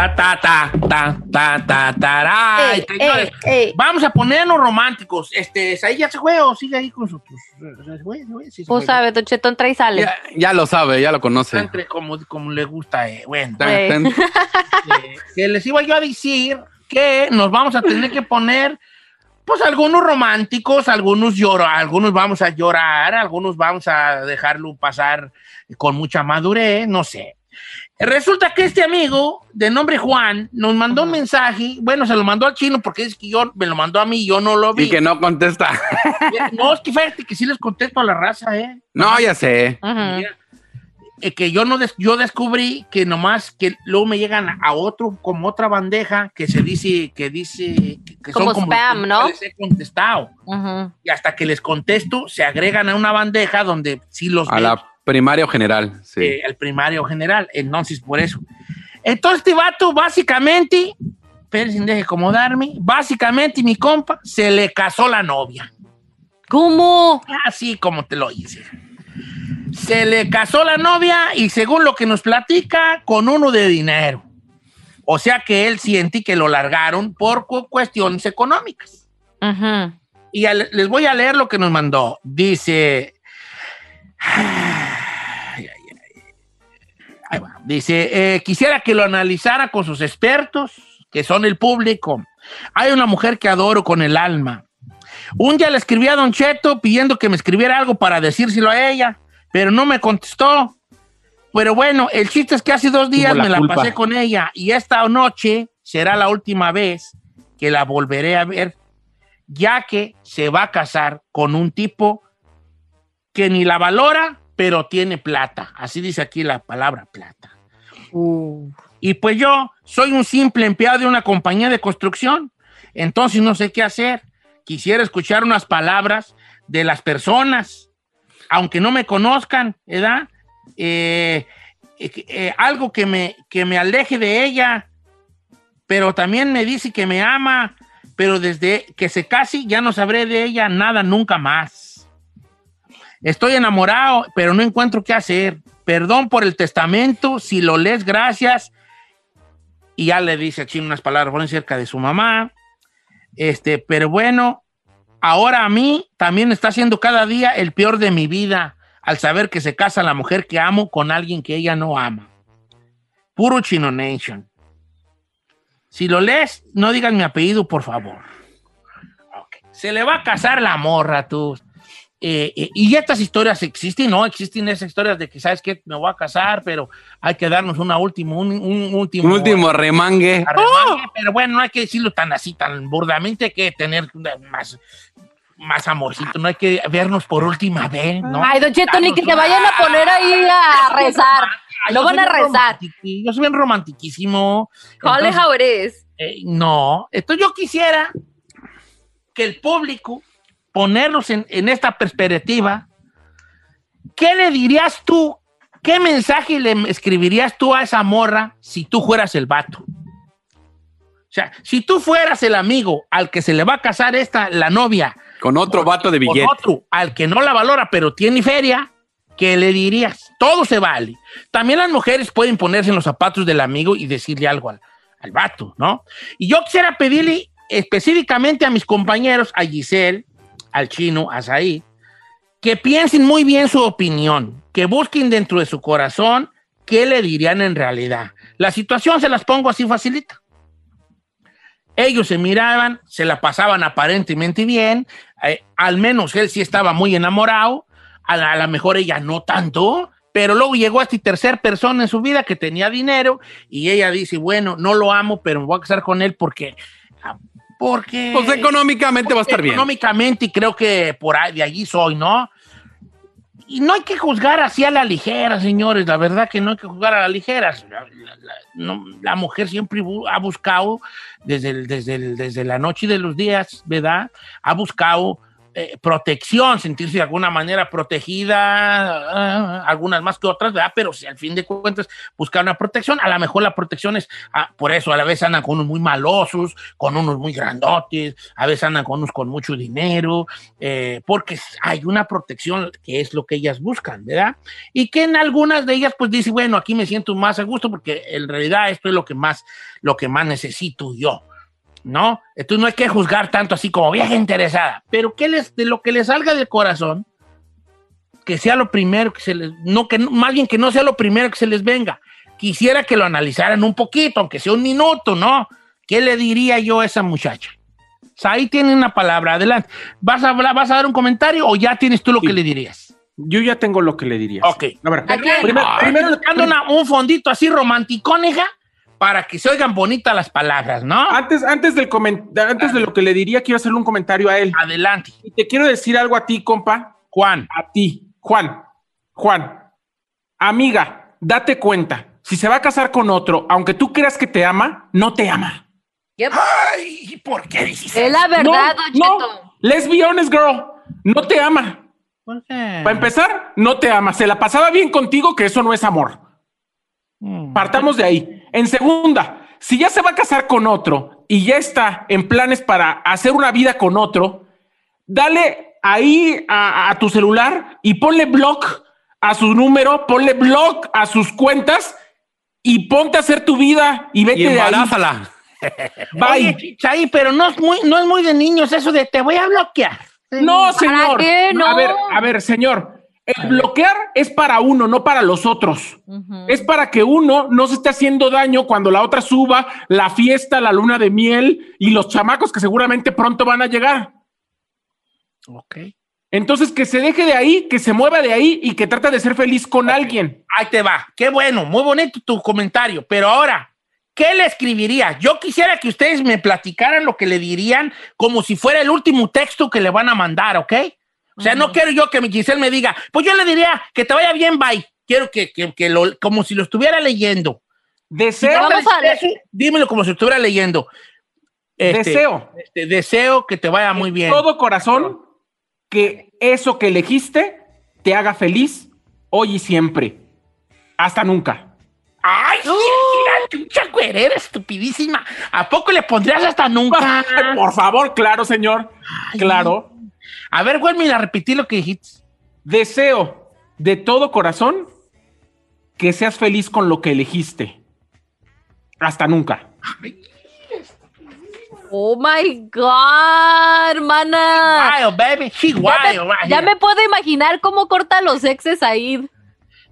Ta, ta, ta, ta, ta, ta, ta, Ey, señores, ey, ey. Vamos a ponernos románticos. Este, ahí ya se fue o sigue ahí con sus. Sí, se Pues fue. sabe, Don Cheto, entra y sale. Ya, ya lo sabe, ya lo conoce. Entre como, como le gusta. eh, Bueno, tan- eh, que les iba yo a decir que nos vamos a tener que poner, pues algunos románticos, algunos lloran, algunos vamos a llorar, algunos vamos a dejarlo pasar con mucha madurez, no sé. Resulta que este amigo de nombre Juan nos mandó un mensaje, bueno, se lo mandó al chino porque es que yo me lo mandó a mí, yo no lo vi. Y que no contesta. No, es que fíjate que sí les contesto a la raza, ¿eh? No, ya sé. Eh, que yo no des- yo descubrí que nomás que luego me llegan a otro como otra bandeja que se dice que dice que, Como son como spam, que ¿no? les he contestado y hasta que les contesto se agregan a una bandeja donde sí los A veo, la primaria o general, sí. eh, el primario general entonces por eso entonces este vato básicamente pero sin deje acomodarme básicamente mi compa se le casó la novia ¿Cómo? Así como te lo hice. Se le casó la novia y según lo que nos platica, con uno de dinero. O sea que él siente que lo largaron por cu- cuestiones económicas. Y les voy a leer lo que nos mandó. Dice... Ahí va. Dice, eh, quisiera que lo analizara con sus expertos, que son el público. Hay una mujer que adoro con el alma. Un día le escribí a Don Cheto pidiendo que me escribiera algo para decírselo a ella, pero no me contestó. Pero bueno, el chiste es que hace dos días la me la culpa. pasé con ella y esta noche será la última vez que la volveré a ver, ya que se va a casar con un tipo que ni la valora, pero tiene plata. Así dice aquí la palabra plata. Uh. Y pues yo soy un simple empleado de una compañía de construcción, entonces no sé qué hacer. Quisiera escuchar unas palabras de las personas, aunque no me conozcan, ¿verdad? Eh, eh, eh, algo que me, que me aleje de ella, pero también me dice que me ama, pero desde que se case ya no sabré de ella nada nunca más. Estoy enamorado, pero no encuentro qué hacer. Perdón por el testamento, si lo lees, gracias. Y ya le dice aquí unas palabras cerca de su mamá. Este, pero bueno, ahora a mí también está siendo cada día el peor de mi vida al saber que se casa la mujer que amo con alguien que ella no ama. Puro Chino Nation. Si lo lees, no digas mi apellido, por favor. Se le va a casar la morra, tú. Eh, eh, y estas historias existen, ¿no? Existen esas historias de que, ¿sabes qué? Me voy a casar, pero hay que darnos una última, un, un último... Un último remangue. arremangue, Pero bueno, no hay que decirlo tan así, tan burdamente, hay que tener más, más amorcito, no hay que vernos por última vez, ¿no? Ay, Don Cheto, ni que te vayan a poner ahí a rezar. Yo van a rezar. Yo soy bien romantiquísimo. It is. eh, no, entonces yo quisiera que el público, ponerlos en, en esta perspectiva, ¿qué le dirías tú? ¿Qué mensaje le escribirías tú a esa morra si tú fueras el vato? O sea, si tú fueras el amigo al que se le va a casar esta, la novia, Con otro vato de con billete. otro al que no la valora pero tiene feria, ¿qué le dirías? Todo se vale. También las mujeres pueden ponerse en los zapatos del amigo y decirle algo al, al vato, ¿no? Y yo quisiera pedirle específicamente a mis compañeros, a Giselle, al chino, a Said, que piensen muy bien su opinión, que busquen dentro de su corazón qué le dirían en realidad. La situación se las pongo así facilita. Ellos se miraban, se la pasaban aparentemente bien, eh, al menos él sí estaba muy enamorado, a lo mejor ella no tanto, pero luego llegó a esta tercer persona en su vida que tenía dinero y ella dice, bueno, no lo amo, pero me voy a casar con él porque... Porque... Pues económicamente va a estar bien. Económicamente, y creo que por ahí, de allí soy, ¿no? Y no hay que juzgar así a la ligera, señores. La verdad que no hay que juzgar a la ligera. La, la- la- no, la mujer siempre ha buscado, desde, el- desde, el- desde la noche y de los días, ¿verdad? Ha buscado eh, protección, sentirse de alguna manera protegida, ah, algunas más que otras, ¿verdad? Pero si al fin de cuentas buscar una protección, a lo mejor la protección es, ah, por eso a la vez andan con unos muy malosos, con unos muy grandotes, a veces andan con unos con mucho dinero, eh, porque hay una protección que es lo que ellas buscan, ¿verdad? Y que en algunas de ellas pues dice, bueno, aquí me siento más a gusto porque en realidad esto es lo que más, lo que más necesito yo. ¿No? Entonces no hay que juzgar tanto así como vieja interesada, pero que les, de lo que les salga del corazón, que sea lo primero que se les, no que más bien que no sea lo primero que se les venga. Quisiera que lo analizaran un poquito, aunque sea un minuto, ¿no? ¿Qué le diría yo a esa muchacha? O sea, ahí tiene una palabra, adelante. ¿Vas a hablar, vas a dar un comentario o ya tienes tú lo Sí. que le dirías? Yo ya tengo lo que le dirías. Ok. Primero, Ah, primero- una- un fondito así romanticón, hija, para que se oigan bonitas las palabras, ¿no? antes, antes, del comen- antes de lo que le diría, quiero hacerle un comentario a él. Adelante. Y te quiero decir algo a ti, compa. Juan. A ti, Juan. Juan. Amiga, date cuenta. Si se va a casar con otro, aunque tú creas que te ama, no te ama. Yep. Ay, ¿por qué dices Es la verdad, no, Don Cheto. no. Let's be honest, girl. No te ama. ¿Por qué? Para empezar, no te ama. Se la pasaba bien contigo, que eso no es amor. Mm. Partamos de ahí. En segunda, si ya se va a casar con otro y ya está en planes para hacer una vida con otro, dale ahí a, a tu celular y ponle block a su número, ponle block a sus cuentas y ponte a hacer tu vida y vete Y de ahí. embarázala. Oye, Bye. Chichaí, pero no es, muy, no es muy de niños eso de te voy a bloquear. No, señor. qué no? A ver, a ver, señor. El bloquear es para uno, no para los otros. Es para que uno no se esté haciendo daño cuando la otra suba la fiesta, la luna de miel y los chamacos que seguramente pronto van a llegar. Ok. Entonces, que se deje de ahí, que se mueva de ahí y que trate de ser feliz con alguien. Ahí te va. Qué bueno, muy bonito tu comentario. Pero ahora, ¿qué le escribiría? Yo quisiera que ustedes me platicaran lo que le dirían como si fuera el último texto que le van a mandar, ¿ok? O sea, no quiero yo que mi Giselle me diga, pues yo le diría que te vaya bien, bye. Quiero que, que- que lo, como si lo estuviera leyendo. Deseo, dímelo como si lo estuviera leyendo. Este, deseo, este, deseo que te vaya muy bien. todo corazón, que eso que elegiste te haga feliz hoy y siempre. Hasta nunca. ¡Ay, tú chagüerera estupidísima! ¿A poco le pondrías hasta nunca? Por favor, claro, señor. Claro. A ver, vuelve a repetir lo que dijiste. Deseo de todo corazón que seas feliz con lo que elegiste. Hasta nunca. Oh my God, hermana. Wild, baby. She Ya, wild, me, right ya me puedo imaginar cómo corta los exes ahí.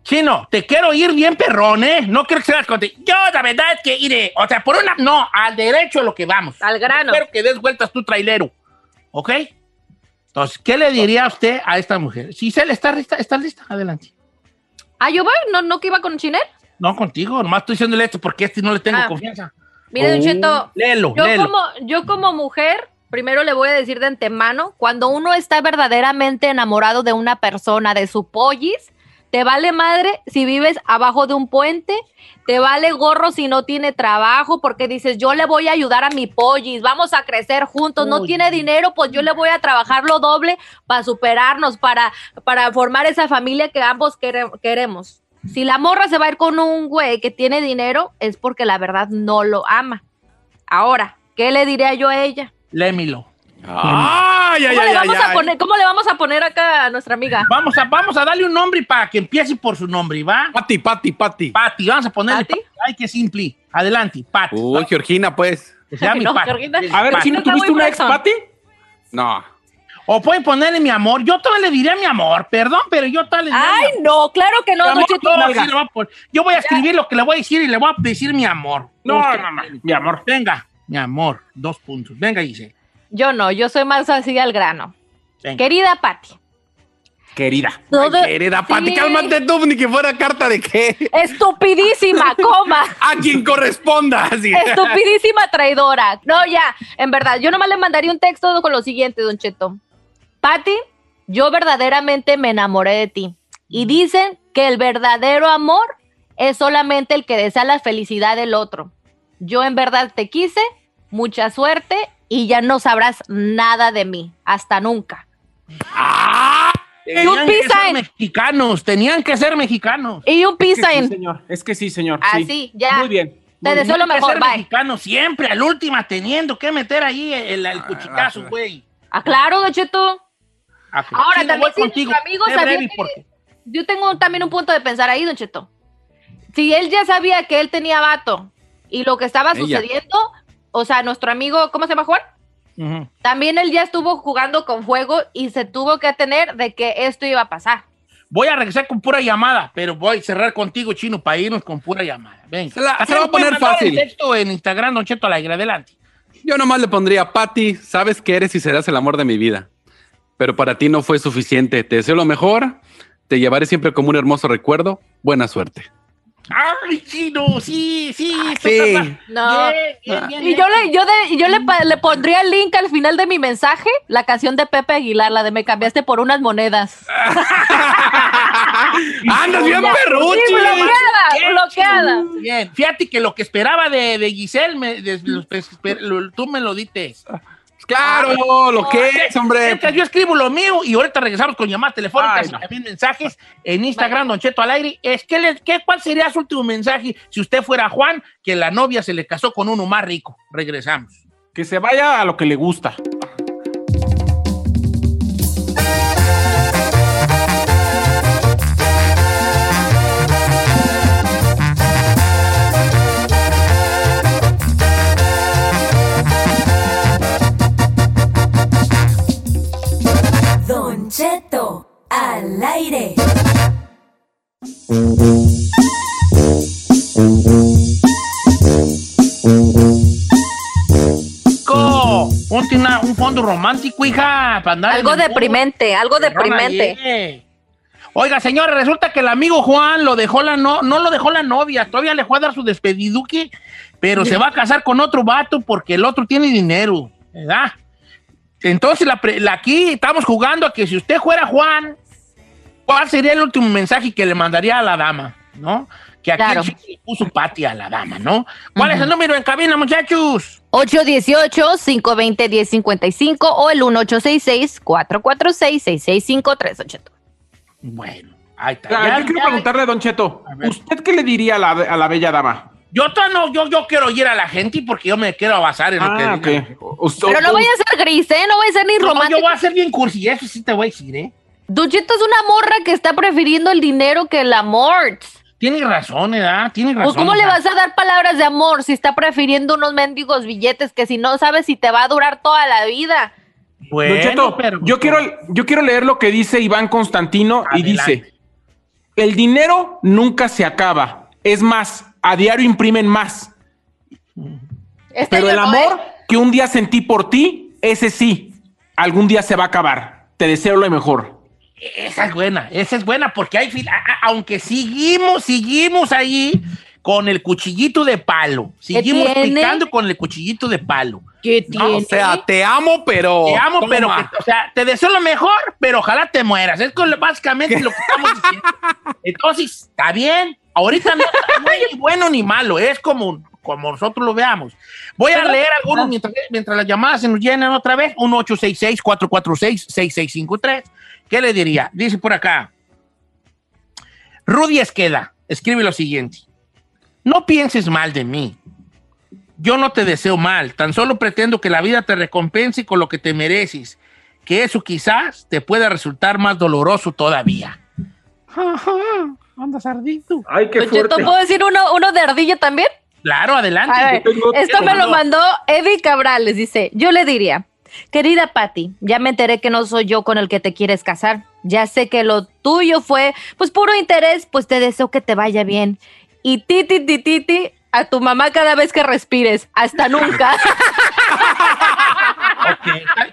Chino, te quiero ir bien perrón, ¿eh? No quiero que seas contigo. Yo, la verdad es que iré. O sea, por una. No, al derecho a lo que vamos. Al grano. Espero que des vueltas tu trailero. ¿Ok? Entonces, ¿qué le diría usted a esta mujer? Giselle, ¿está lista? ¿Está lista? Adelante. Ah, yo voy, no, no que iba con Chinel. No, contigo. Nomás estoy diciéndole esto porque este no le tengo Ah. confianza. Mire, Don Oh, Cheto, Léelo, yo léelo. como, yo como mujer, primero le voy a decir de antemano, cuando uno está verdaderamente enamorado de una persona, de su pollis, te vale madre si vives abajo de un puente, te vale gorro si no tiene trabajo, porque dices, yo le voy a ayudar a mi pollis, vamos a crecer juntos, no tiene dinero, pues yo le voy a trabajar lo doble para superarnos, para, para formar esa familia que ambos quere- queremos. Si la morra se va a ir con un güey que tiene dinero, es porque la verdad no lo ama. Ahora, ¿qué le diría yo a ella? Lémilo. Ay, ay, ¿Cómo, ay, le vamos ay, a ay. poner, ¿Cómo le vamos a poner acá a nuestra amiga? Vamos a, vamos a darle un nombre para que empiece por su nombre, ¿va? Pati, Pati, Pati. Pati, vamos a ponerle. ¿Pati? Ay, qué simple. Adelante, Pati. Uy, Georgina, pues. Que se llame No, Pati. Georgina. A ver, si no tuviste una ex. Pati, No. O pueden ponerle mi amor. Yo todavía le diría mi amor, perdón, pero yo mi Ay, no, claro que no, amor, no, voy a poner. Yo voy a escribir lo que le voy a decir y le voy a decir mi amor. No, Usted- no, no, mi amor. Venga, mi amor, dos puntos. Venga, dice. Yo no, yo soy más así al grano. Venga. Querida Patti. Querida. Ay, querida Pati, Sí. cálmate tú, ni que fuera carta de qué. Estupidísima, coma. A quien corresponda. Así. Estupidísima traidora. No, ya, en verdad, yo nomás le mandaría un texto con lo siguiente, Don Cheto. Patti, yo verdaderamente me enamoré de ti. Y dicen que el verdadero amor es solamente el que desea la felicidad del otro. Yo en verdad te quise, mucha suerte y ya no sabrás nada de mí. Hasta nunca. Tenían que ser mexicanos, tenían que ser mexicanos. Y un Es que peace sí, señor. Es que sí, señor. sí. Así, ya. Muy bien. Te deseo lo Tenían que mejor, ser bye. mexicanos siempre, al última, teniendo que meter ahí el, el cuchicazo, güey. Ah, claro, Don Cheto. Ah, Ahora, sí, también si contigo. nuestro amigo Sé sabía breve que- porque- Yo tengo también un punto de pensar ahí, Don Cheto. Si él ya sabía que él tenía vato y lo que estaba Ella. O sea, nuestro amigo, ¿cómo se llama Juan? También él ya estuvo jugando con fuego y se tuvo que atener de que esto iba a pasar. Voy a regresar con pura llamada, pero voy a cerrar contigo, Chino, para irnos con pura llamada. Venga. Se la- se voy a poner fácil. el texto en Instagram, Don Cheto Alegre, adelante. Yo nomás le pondría, Pati, sabes que eres y serás el amor de mi vida. Pero para ti no fue suficiente. Te deseo lo mejor. Te llevaré siempre como un hermoso recuerdo. Buena suerte. ¡Ay, Chino! Sí, sí. esto sí. está- No. Bien, bien, bien, Y yo le, yo de, yo le, le pondría el link al final de mi mensaje, la canción de Pepe Aguilar, la de me cambiaste por unas monedas. ¡Andas bien perruchi! Sí, bloqueada, bloqueada. Bien, fíjate que lo que esperaba de, de Giselle, me- de- lo- tú me lo diste. Claro, lo que es, hombre. Yo escribo lo mío y ahorita regresamos con llamadas telefónicas Ay, y también mensajes en Instagram, Don Cheto al aire. Es que le- ¿qué, ¿Cuál sería su último mensaje si usted fuera Juan, que la novia se le casó con uno más rico? Regresamos. Que se vaya a lo que le gusta. Al aire. Co, Ponte una- un fondo romántico, hija, para andar Algo deprimente, algo deprimente. Órale. Oiga, señores, resulta que el amigo Juan lo dejó la no, no lo dejó la novia, todavía le fue a dar su despediduque, pero se va a casar con otro vato porque el otro tiene dinero, ¿verdad? Entonces, la, pre- la- aquí estamos jugando a que si usted fuera Juan, ¿cuál sería el último mensaje que le mandaría a la dama, no? Que aquí Claro. le puso Pati a la dama, ¿no? ¿Cuál es el número en cabina, muchachos? 818-520-1055 o el 1866-446-6653, Don Cheto. Bueno, ahí está. Ah, Ya- yo quiero ya- preguntarle, Don Cheto, A. ¿usted qué le diría a la, a la bella dama? Yo, no, yo, yo quiero oír a la gente porque yo me quiero basar en lo que Ah, diga. ok. Usted- Pero no vaya a ser gris, ¿eh? No vaya a ser ni No, romántico. yo voy a ser bien cursi, eso sí te voy a decir, ¿eh? Don Cheto es una morra que está prefiriendo el dinero que el amor. Tienes razón, ¿verdad? Tienes razón. Pues, ¿cómo le vas a dar palabras de amor si está prefiriendo unos mendigos billetes que si no sabes si te va a durar toda la vida? Bueno, Don Cheto, pero- yo, quiero, yo quiero leer lo que dice Iván Constantino y dice, el dinero nunca se acaba. Es más, a diario imprimen más. Este Pero el amor ¿eh? que un día sentí por ti, ese sí, algún día se va a acabar. Te deseo lo mejor. Esa es buena, esa es buena porque hay aunque seguimos, seguimos ahí con el cuchillito de palo. Seguimos tiene? picando con el cuchillito de palo. ¿Qué No, o tiene? sea, te amo, pero. Te amo, pero, que- o sea, te deseo lo mejor, pero ojalá te mueras. Es con- básicamente lo que estamos diciendo. Entonces, está bien. Ahorita no está ni bueno ni malo, es como, como nosotros lo veamos. Voy a leer algunos mientras, mientras las llamadas se nos llenan otra vez. 1-866-446-6653. ¿Qué le diría? Dice por acá. Rudy Esqueda escribe lo siguiente. No pienses mal de mí. Yo no te deseo mal, tan solo pretendo que la vida te recompense con lo que te mereces, que eso quizás te pueda resultar más doloroso todavía. Andas ardito. Ay, Don Cheto, ¿puedo decir uno, uno de ardilla también? Claro, adelante. Ver, esto me lo mandó Eddie Cabrales, dice, yo le diría, Querida Patty, ya me enteré que no soy yo con el que te quieres casar. Ya sé que lo tuyo fue, pues puro interés, pues te deseo que te vaya bien. Y titi, titi, titi, a tu mamá cada vez que respires. Hasta nunca.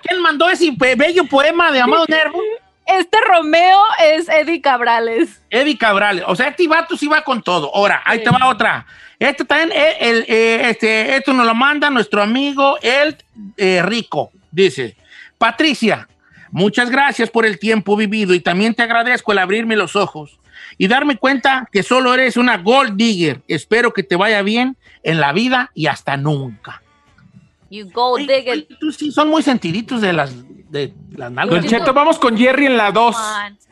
¿Quién mandó ese bello poema de Amado Nervo? Este Romeo es Eddie Cabrales. Eddie Cabral. O sea, este vato sí va con todo. Ahora, ahí te va otra. Este también, eh, el, eh, este, esto nos lo manda nuestro amigo El eh, Rico. Dice, Patricia, muchas gracias por el tiempo vivido y también te agradezco el abrirme los ojos y darme cuenta que solo eres una gold digger. Espero que te vaya bien en la vida y hasta nunca. You go Ay, dig ay, it. tú sí, son muy sentiditos de las, de las nalgas. Don Cheto, vamos con Jerry en la 2.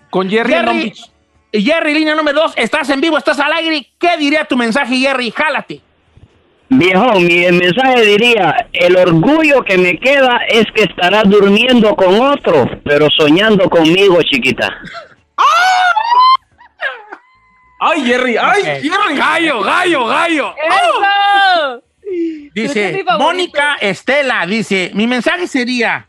Con Jerry, en Long Jerry, Beach. Jerry, línea número dos, estás en vivo, estás al aire. ¿Qué diría tu mensaje, Jerry? Jálate. Viejo, mi mensaje diría, el orgullo que me queda es que estarás durmiendo con otro, pero soñando conmigo, chiquita. Ay, Jerry, ay. Jerry. Gallo, gallo, gallo. ¡Eso! Dice. Mónica Estela, dice, mi mensaje sería,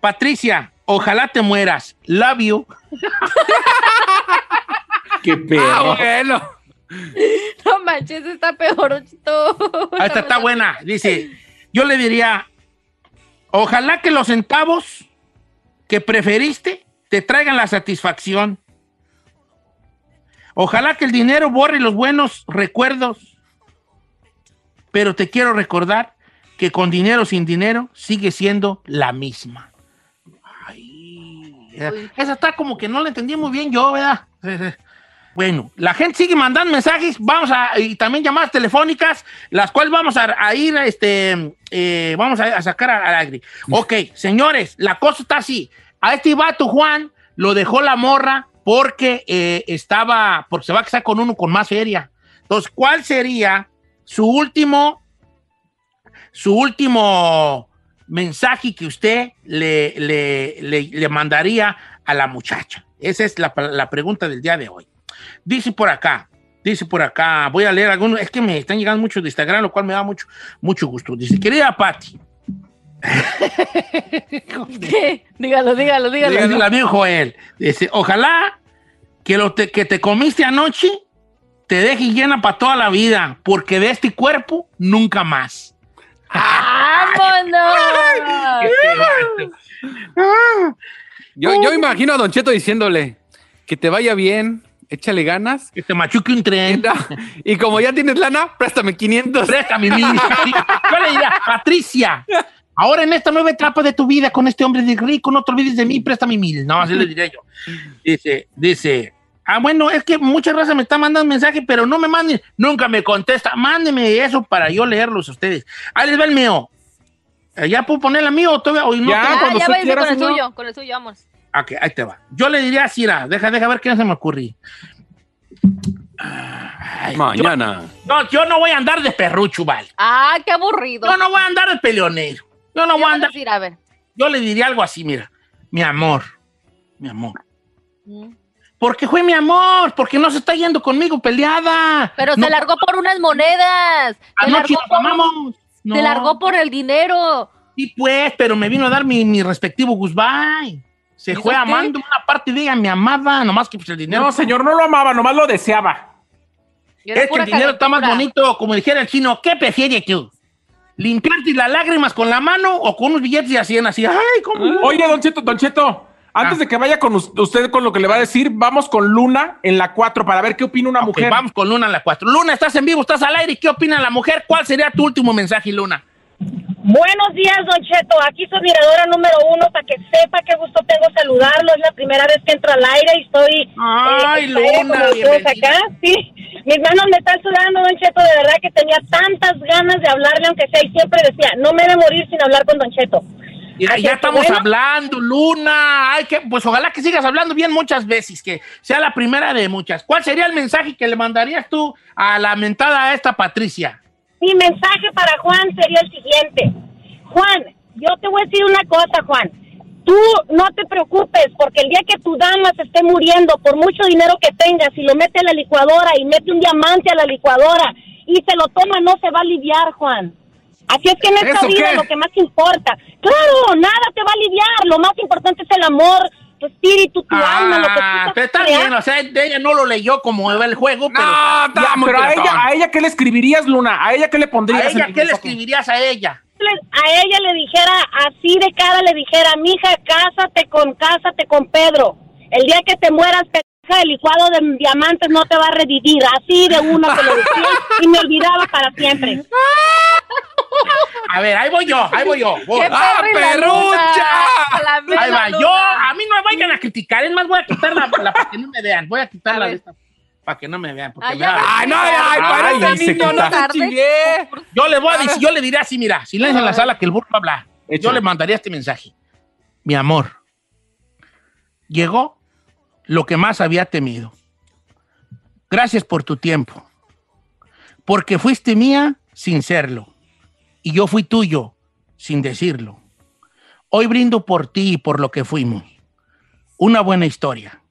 Patricia, ojalá te mueras. Love you. Qué Ah, perro. bueno. No manches, está peor. Ochito. Ahí está, está buena. Dice, yo le diría, ojalá que los centavos que preferiste te traigan la satisfacción. Ojalá que el dinero borre los buenos recuerdos. Pero te quiero recordar que con dinero o sin dinero sigue siendo la misma. Ay, esa está como que no la entendí muy bien yo, ¿verdad? Bueno, la gente sigue mandando mensajes, vamos a, y también llamadas telefónicas, las cuales vamos a, a ir, este, eh, vamos a, a sacar al aire. Ok, señores, la cosa está así. A este vato Juan lo dejó la morra porque eh, estaba, porque se va a casar con uno con más feria. Entonces, ¿cuál sería su último, su último mensaje que usted le, le, le, le mandaría a la muchacha? Esa es la, la pregunta del día de hoy. Dice por acá, dice por acá, voy a leer algunos, es que me están llegando muchos de Instagram, lo cual me da mucho, mucho gusto. Dice, querida Patti, ¿Qué? Dígalo, dígalo, dígalo. dice el amigo Joel, dice, ojalá que lo te- que te comiste anoche te deje llena para toda la vida, porque de este cuerpo nunca más. ¡Vámonos! Yo, yo imagino a Don Cheto diciéndole que te vaya bien, échale ganas. Que te machuque un tren. Y como ya tienes lana, préstame 500. Préstame mil. Yo le diría, Patricia, ahora en esta nueva etapa de tu vida con este hombre de rico, no te olvides de mí, préstame mil. No, así le diría yo. Dice, dice, ah, bueno, es que muchas razas me están mandando mensajes, pero no me manden, nunca me contesta. Mándeme eso para yo leerlos a ustedes. Ahí les va el mío. Eh, ¿Ya puedo poner el mío o todavía? o no Ya, tengo? Ah, ya con el suyo, con el suyo, vamos. Ok, ahí te va. Yo le diría así, mira, deja, deja ver qué se me ocurrió. Ay, Mañana. Yo, no, yo no voy a andar de perrucho, vale. Ah, qué aburrido. Yo no voy a andar de peleonero. Yo no ¿Qué voy a a andar. decir? A ver. Yo le diría algo así, mira. Mi amor. Mi amor. Mm. Porque fue mi amor, porque no se está yendo conmigo peleada. Pero No, se largó por unas monedas. Se Anoche largó, nos por, amamos. No. se largó por el dinero. Sí, pues, pero me vino a dar mi, mi respectivo goodbye. Se ¿Y fue qué? amando una parte de ella, me amaba, nomás que pues, el dinero. No, señor, no lo amaba, nomás lo deseaba. Y es que el dinero está más bonito, como dijera el chino. ¿Qué prefieres tú? ¿Limpiarte las lágrimas con la mano o con unos billetes de a 100 así? Ay, ¿cómo? Oye, Don Cheto, Don Cheto, antes Ah. de que vaya con us- usted con lo que le va a decir, vamos con Luna en la 4 para ver qué opina una mujer. vamos con Luna en la 4. Luna, estás en vivo, estás al aire. ¿Qué opina la mujer? ¿Cuál sería tu último mensaje, Luna? Buenos días, Don Cheto. Aquí su miradora número uno para que sepa qué gusto tengo saludarlo. Es la primera vez que entro al aire y estoy. Ay, eh, Luna, acá. Sí, mis manos me están sudando, Don Cheto. De verdad que tenía tantas ganas de hablarle, aunque sea, y siempre decía, no me he de morir sin hablar con Don Cheto. Ya, ya estamos bueno. hablando, Luna. Ay, que, pues ojalá que sigas hablando bien muchas veces, que sea la primera de muchas. ¿Cuál sería el mensaje que le mandarías tú a la mentada a esta Patricia? Mi mensaje para Juan sería el siguiente. Juan, yo te voy a decir una cosa, Juan. Tú no te preocupes porque el día que tu dama se esté muriendo, por mucho dinero que tengas, y lo mete a la licuadora y mete un diamante a la licuadora y se lo toma, no se va a aliviar, Juan. Así es que en esta ¿Eso vida qué? lo que más importa. Claro, nada te va a aliviar. Lo más importante es el amor, tu espíritu, tu alma, lo que tú Ah, estás pero está creando. bien, o sea, ella no lo leyó como el juego, pero No, está Ya, pero a ella, a ella, ¿qué le escribirías, Luna? ¿A ella qué le ¿a pondrías? en ella el qué le escribirías a ella? a ella le dijera así de cara, le dijera, mija, cásate con, cásate con Pedro. El día que te mueras, pendeja, el licuado de diamantes no te va a revivir. Así de una que le decía y me olvidaba para siempre. A ver, ahí voy yo, ahí voy yo. voy. ¡Qué ¡Ah, perrucha! luna! Ahí va, luna. yo, a mí no me vayan a criticar, es más, voy a quitar la, la para que no me vean, voy a quitar la esta, para que no me vean. porque Ay, me ya da- ves. Ay, no, ay, Ay, ahí se niño, no te. Yo le voy a decir, yo le diré así, mira, silencio en la sala que el burro va a hablar. Yo le mandaría este mensaje. Mi amor, llegó lo que más había temido. Gracias por tu tiempo. Porque fuiste mía sin serlo. Y yo fui tuyo sin decirlo. Hoy brindo por ti y por lo que fuimos. Una buena historia.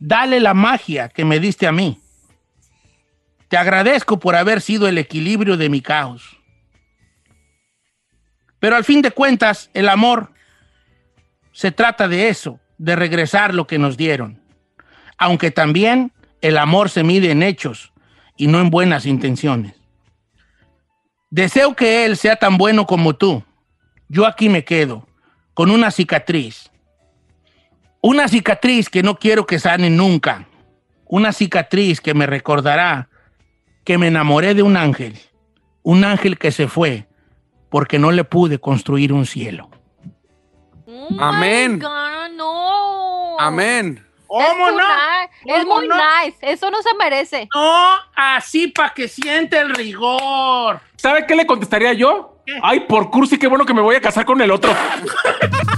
Dale la magia que me diste a mí. Te agradezco por haber sido el equilibrio de mi caos. Pero al fin de cuentas, el amor se trata de eso, de regresar lo que nos dieron. Aunque también el amor se mide en hechos y no en buenas intenciones. Deseo que él sea tan bueno como tú. Yo aquí me quedo, con una cicatriz. Una cicatriz que no quiero que sane nunca. Una cicatriz que me recordará que me enamoré de un ángel. Un ángel que se fue porque no le pude construir un cielo. Oh Amén. God, no. Amén. ¿Cómo no? nice. Es ¿Cómo muy no? nice. Eso no se merece. No, así para que siente el rigor. ¿Sabe qué le contestaría yo? Ay, por cursi, qué bueno que me voy a casar con el otro.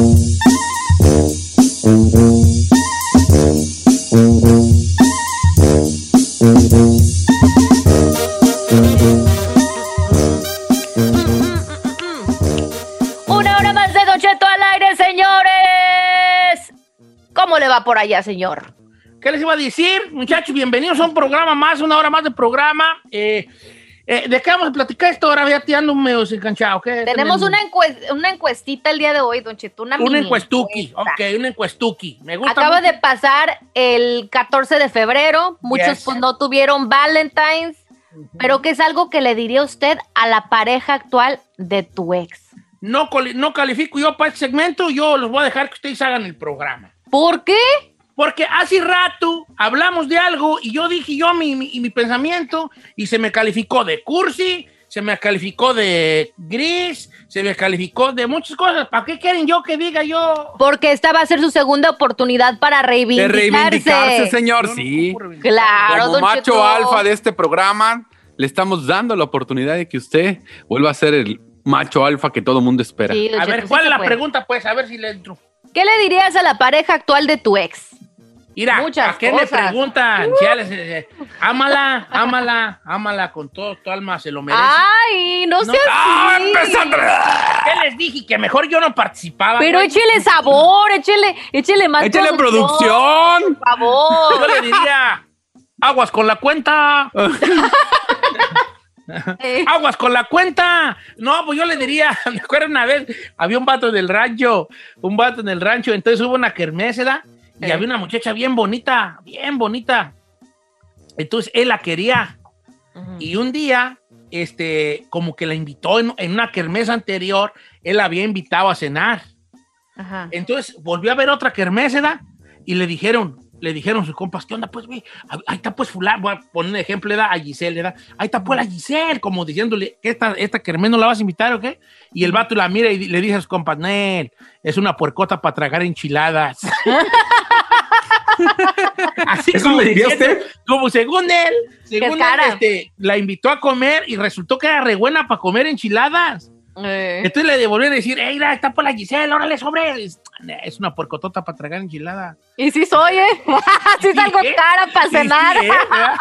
va por allá, señor? ¿Qué les iba a decir? Muchachos, bienvenidos a un programa más, una hora más de programa. Eh, eh, ¿De qué vamos a platicar esto? Ahora ya te ando medio enganchado. ¿qué Tenemos una, encue- una encuestita el día de hoy, Don Cheto. Una, Una encuestuki. Ok, una encuestuki. Me gusta Acaba mucho. de pasar el 14 de febrero. Muchos Yes. pues no tuvieron Valentine's. Pero que es algo que le diría usted a la pareja actual de tu ex. No, no califico yo para este segmento, yo los voy a dejar que ustedes hagan el programa. ¿Por qué? Porque hace rato hablamos de algo y yo dije yo mi, mi, mi pensamiento y se me calificó de cursi, se me calificó de gris, se me calificó de muchas cosas. ¿Para qué quieren yo que diga yo? Porque esta va a ser su segunda oportunidad para De reivindicarse. reivindicarse, señor, sí. Claro, Como don macho Cheto. alfa de este programa, le estamos dando la oportunidad de que usted vuelva a ser el macho alfa que todo mundo espera. Sí, A Cheto, ver, sí ¿cuál se es la puede. pregunta? Pues, a ver si le entro. ¿Qué le dirías a la pareja actual de tu ex? Mira, Muchas ¿a qué cosas. le preguntan? Si ya les- eh, ámala, ámala, ámala con todo tu alma, se lo merece. Ay, no, No. seas ¡Ah, así. empezando! ¿Qué les dije? Que mejor yo no participaba. Pero güey. échele sabor, échele, échele más ¡Échale producción! Por favor. Yo le diría, aguas con la cuenta. Eh, Aguas con la cuenta. No, pues yo le diría, me acuerdo una vez, había un vato del rancho, un vato en el rancho, entonces hubo una kermésela y Eh. había una muchacha bien bonita, bien bonita. Entonces él la quería. Y un día, este, como que la invitó en, en una kermés anterior, él la había invitado a cenar. Ajá. Entonces volvió a ver otra kerméseda y le dijeron, le dijeron sus compas, ¿qué onda? Pues, güey, ahí está pues fulano, voy a poner un ejemplo, ¿verdad? a Giselle, ¿verdad? Ahí está pues la Giselle, como diciéndole, ¿que esta, esta kermés no la vas a invitar o qué? Y el vato la mira y le dice a sus compas, Nel, es una puercota para tragar enchiladas. Así ¿Eso como le diría a diciendo- usted? Como según él, según él, este, la invitó a comer y resultó que era re buena para comer enchiladas. Eh. Entonces le devolvieron a decir, ey, mira, está por la Giselle, órale, sobre. Es, una puercotota para tragar enchilada. Y sí soy, ¿eh? sí salgo ¿eh? cara para Sí, sí, cenar. ¿eh? ¿verdad?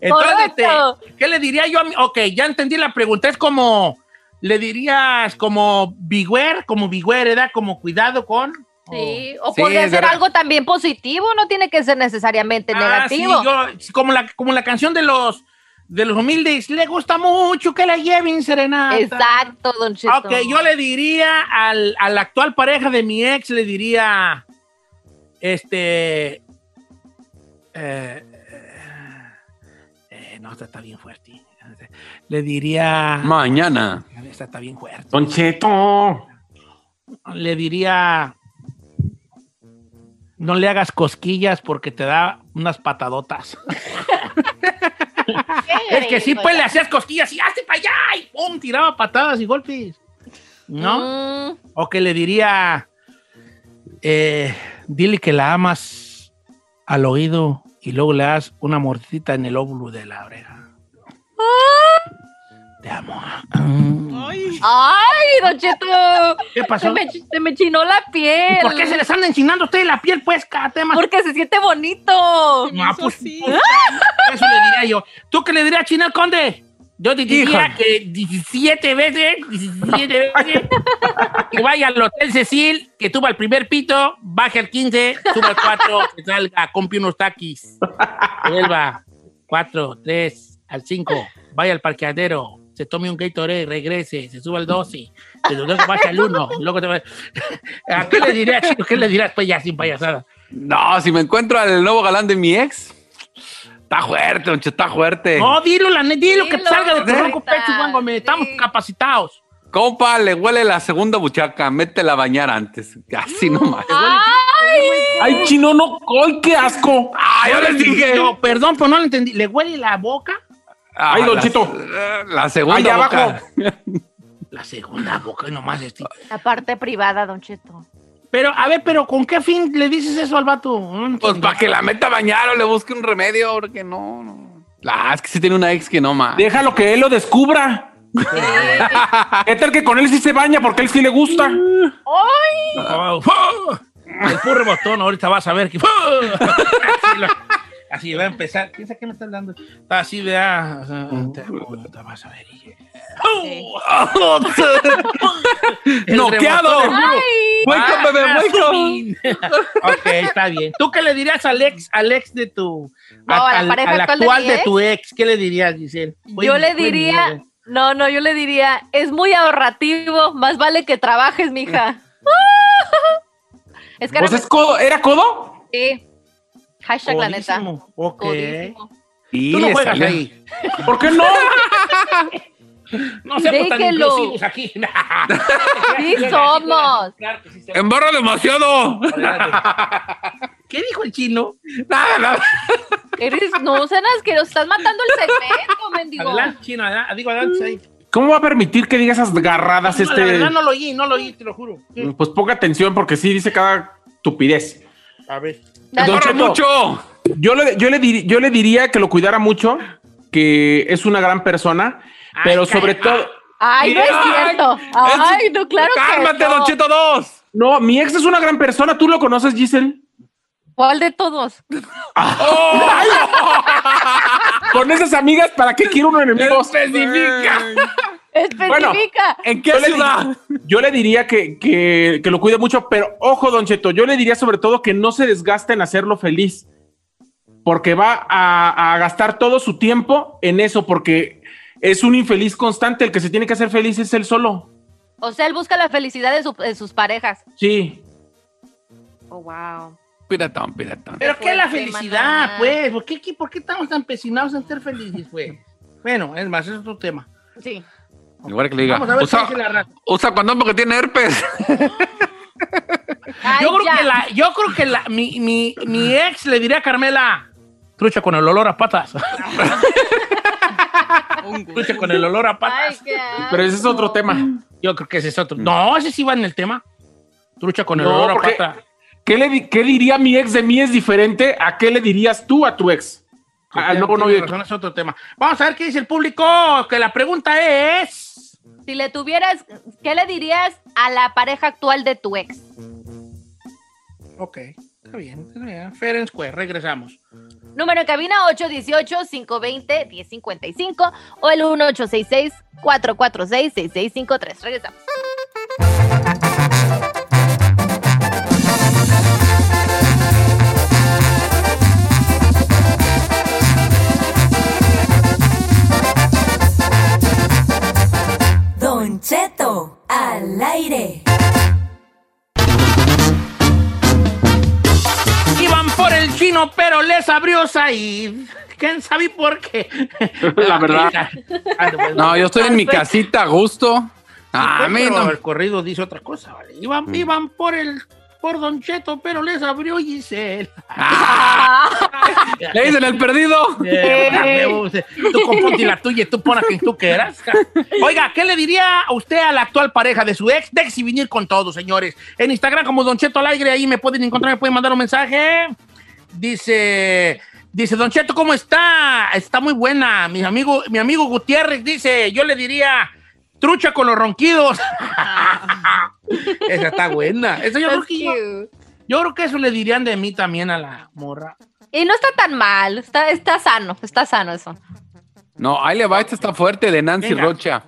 Entonces. ¿qué le diría yo a mí? Ok, ya entendí la pregunta. Es como, le dirías como bigüer, como bigüer, ¿verdad? Como cuidado con. Sí, o Sí, podría ser verdad. algo también positivo, no tiene que ser necesariamente Ah, sí, negativo. yo, como la, como la canción de los, de los humildes, le gusta mucho que la lleven serenata. Exacto, don Cheto. Ok, yo le diría al, a la actual pareja de mi ex, le diría, este, eh, eh, no, esta está bien fuerte. Le diría, Mañana. esta está bien fuerte. Don Cheto. Le diría, no le hagas cosquillas porque te da unas patadotas. es que sí, pues le hacías cosquillas y hazte para allá y pum, tiraba patadas y golpes. ¿No? Mm, O que le diría, eh, dile que la amas al oído y luego le das una mordidita en el óvulo de la oreja. Te amo. Ay, don Cheto. ¿Qué pasó? Se me, se me chinó la piel. ¿Por qué se les anda enchinando a ustedes la piel, pues, cada tema? Porque se siente bonito. No, pues, pues, eso le diría yo. ¿Tú qué le dirías a Chinel Conde? Yo te diría Híjole. que 17 veces, 17 veces, que vaya al Hotel Cecil, que tuvo el primer pito, baje al 15, suba al 4, que salga, compre unos taquis, vuelva 4, 3, al 5, vaya al parqueadero, se tome un Gatorade, regrese, se suba al 12, pero luego baja al 1, luego te va... ¿A qué le dirías, Chino? ¿Qué le dirías? Pues ya, sin payasada. No, si me encuentro al nuevo galán de mi ex, está fuerte, don Cheto, está fuerte. No, dilo, la neta, dilo, que te salga de tu ronco pecho, Juan Gómez. Estamos sí. capacitados. Compa, le huele la segunda buchaca, métela a bañar antes. Así nomás. Ay, Ay, chino, no. ¡Ay, qué asco! Ah, yo les dije. No, perdón, pero no lo entendí. ¿Le huele la boca? Ah, Ay, don la- Cheto. La segunda Allá boca. abajo. La segunda boca, nomás este. la parte privada, don Cheto. Pero, a ver, pero ¿con qué fin le dices eso al vato? No. Pues para que la meta a bañar o le busque un remedio, porque no, no. La, es que sí tiene una ex que no más. Déjalo que él lo descubra. ¿Qué tal que con él sí se baña porque él sí le gusta? Oh, ¡fu! El puro botón, ahorita vas a ver que. Así, va a empezar. Piensa que me está hablando. Está así, vea. o sea, te- te vas a ver. y- ¡Noqueado! Welcome, bebé, Ah, welcome. ok, está bien. ¿Tú qué le dirías al ex, al ex de tu. No, a la actual de tu ex? ¿Qué le dirías, Giselle? Yo le fue diría, miedo. no, no, yo le diría, es muy ahorrativo, más vale que trabajes, mija. es que Pues era es codo, ¿era codo? sí. Hashtag la neta. Ok. Codísimo. Y Tú no juegas salió. ahí. ¿Por qué no? No seamos tan inclusivos aquí. Sí somos. Claro que sí se- ¡Embarra demasiado! ¿Qué dijo el chino? Nada, nada. Eres, no sean estás matando el segmento, mendigo. Adelante, chino. adelante. Digo, adelante. ahí. ¿Cómo va a permitir que diga esas garradas No, la este? verdad no lo oí, no lo oí, te lo juro. Pues ponga atención porque sí dice cada estupidez. A ver. Dale. Don ¡Embarra Cheto, mucho! Yo le, yo, le dir- yo le diría que lo cuidara mucho, que es una gran persona, pero sobre todo... Ay, no es Ay, cierto. Ay, no, claro ¡Cálmate, que no. Don Cheto 2! No, mi ex es una gran persona, ¿tú lo conoces, Giselle? ¿Cuál de todos? Con esas amigas, ¿para qué quiero un enemigo? Especifica. Especifica. ¿En qué Yo le, ciudad? di- yo le diría que, que- que lo cuide mucho, pero ojo, Don Cheto, yo le diría sobre todo que no se desgaste en hacerlo feliz, porque va a, a gastar todo su tiempo en eso, porque es un infeliz constante, el que se tiene que hacer feliz es él solo. O sea, él busca la felicidad de, su- de sus parejas. Sí. Oh, wow. Piratón, piratón. Pero qué la felicidad, maná. pues. ¿Por qué, qué- por qué estamos tan empecinados en ser felices, pues? Bueno, es más, es otro tema. Sí. Igual que le diga. Usa, usa condón porque tiene herpes. Ay, Yo creo ya. que, la, yo creo que la, mi, mi, mi ex le diría a Carmela, trucha con el olor a patas. trucha con el olor a patas. Pero ese es otro tema. Yo creo que ese es otro. No, ese sí va en el tema. Trucha con el No, olor a porque- pata. ¿Qué, le, ¿Qué diría mi ex de mí es diferente a qué le dirías tú a tu ex? Novio de tu- razón, es otro tema. Vamos a ver qué dice el público. Que la pregunta es. Si le tuvieras, ¿qué le dirías a la pareja actual de tu ex? Ok, está bien. Está bien. Fair and square, regresamos. Número en cabina 818-520-1055 o el 1866-446-6653. Regresamos. Pero les abrió Said. ¿Quién sabe por qué? La verdad. No, yo estoy en mi casita a gusto. Ah, pero no. el corrido dice otra cosa, ¿vale? Iban, iban por el por Don Cheto, pero les abrió Giselle. Le dicen el perdido. Eh, tú componte la tuya y tú pon a quien tú quieras. Oiga, ¿qué le diría a usted a la actual pareja de su ex? Dex y venir con todo, señores. En Instagram como Don Cheto al aire, ahí me pueden encontrar, me pueden mandar un mensaje. Dice, dice Don Cheto, ¿cómo está? Está muy buena. Mi amigo, mi amigo Gutiérrez dice, yo le diría, trucha con los ronquidos. Esa está buena. Eso yo creo que yo, yo creo que eso le dirían de mí también a la morra. Y no está tan mal, está, está sano, está sano eso. No, ahí le va, esta está fuerte de Nancy Venga. Rocha.